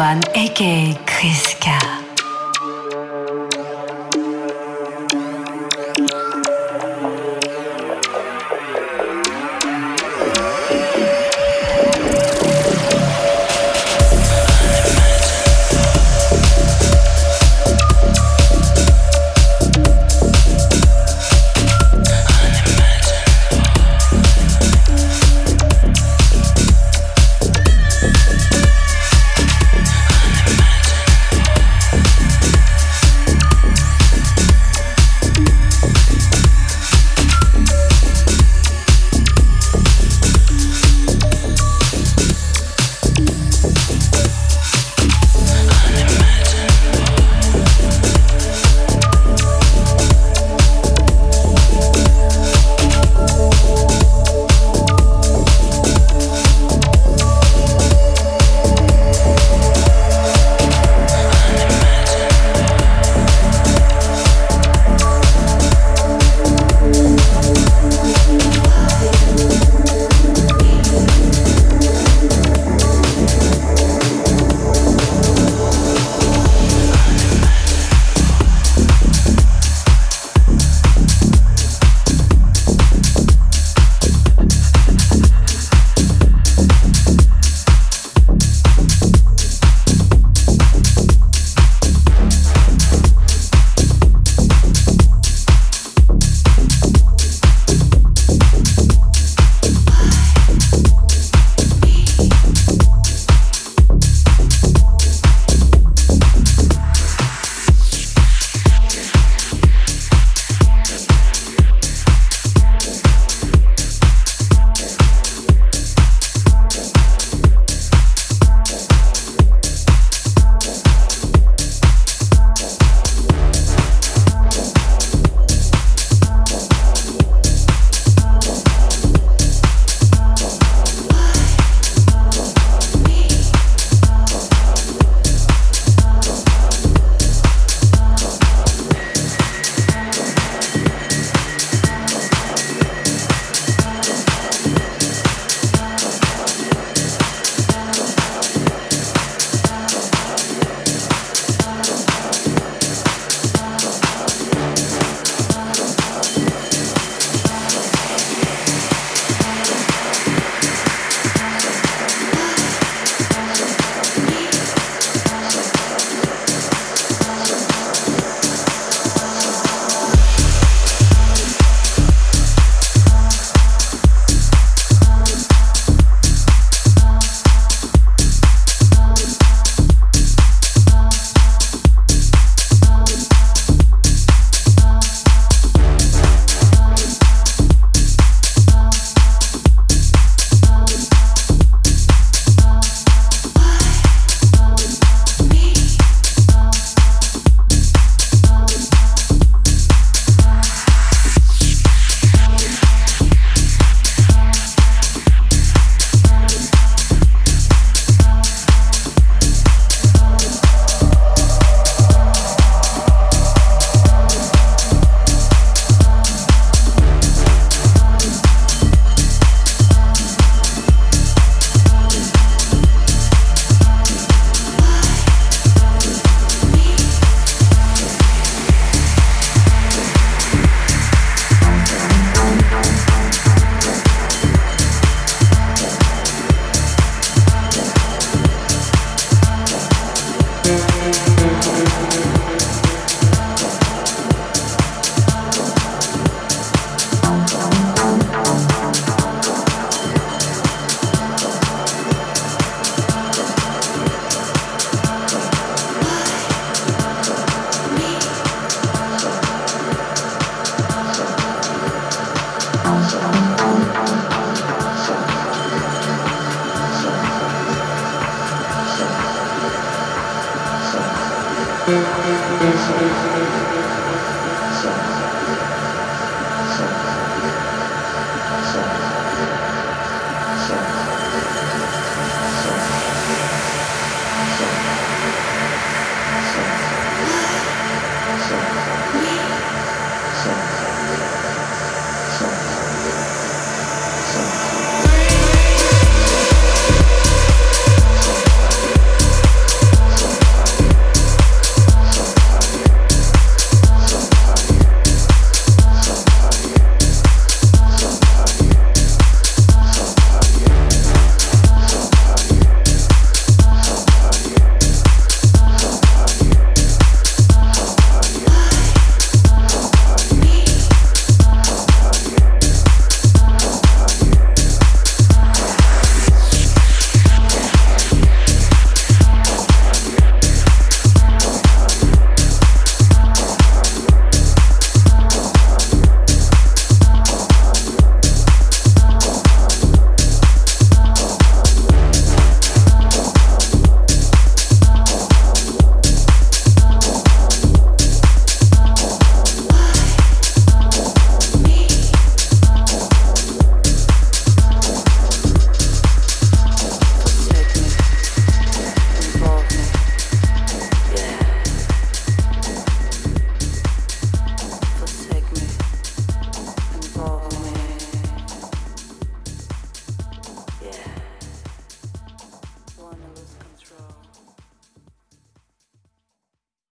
Aka Kriska. Thank